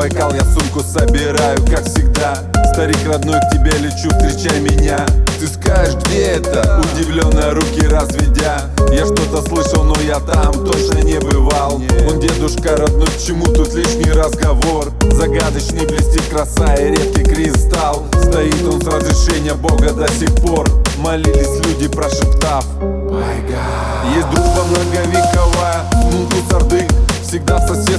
Байкал, я сумку собираю, как всегда. Старик родной, к тебе лечу, встречай меня. Ты скажешь, где это? Удивленные руки разведя. Я что-то слышал, но я там точно не бывал. Он дедушка родной, к чему тут лишний разговор? Загадочный блестит краса и редкий кристалл. Стоит он с разрешения Бога до сих пор. Молились люди, прошептав Есть дружба многовековая, Мунтус Орды Всегда в соседстве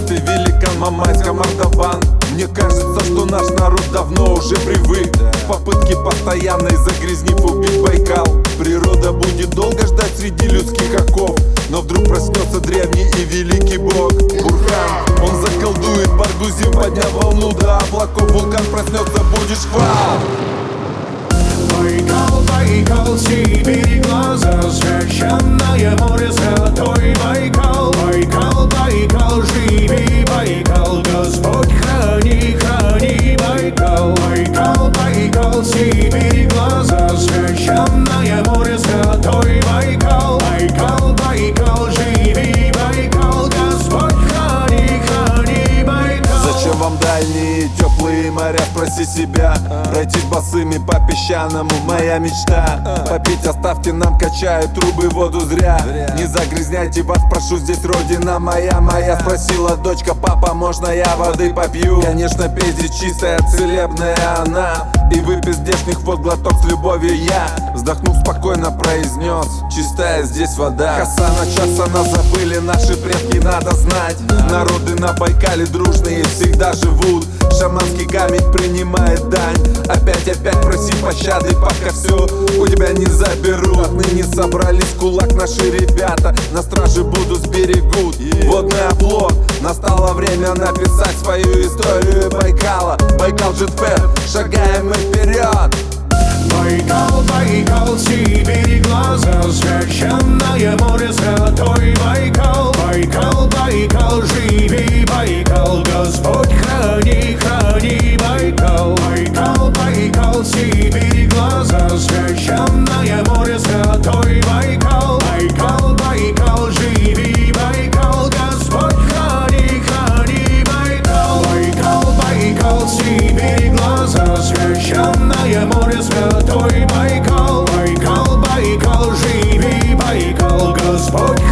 великан Мамайска Мордован Мне кажется, что наш народ давно уже привык. В попытке постоянной загрязнив убить Байкал. Природа будет долго ждать среди людских оков. Но вдруг проснется древний и великий бог. Бурхан, он заколдует Баргузин Подняв волну до облаков. Вулкан проснется, будет шквал Байкал, Байкал, Сибирь, глаза Священное море, спроси себя Пройтись босыми по песчаному, моя мечта. Попить оставьте нам, качают трубы, воду зря. Не загрязняйте вас, прошу, здесь родина моя Моя. Спросила дочка, папа, можно я воды попью? Конечно, пей здесь чистая, целебная она. И выпей здешних вод глоток с любовью я. Вздохнув спокойно произнес Чистая здесь вода Хасана Часана забыли наши предки, надо знать. Народы на Байкале дружные всегда живут Шаманский камень принимает дань. Опять-опять проси пощады, пока все у тебя не заберут Отныне собрались кулак наши ребята. На страже будут сберегут. Водный оплот Настало время написать свою историю Байкала. Байкал Джетфер, шагаем мы вперед Байкал, Байкал, Байкал, живи, Байкал, Господь.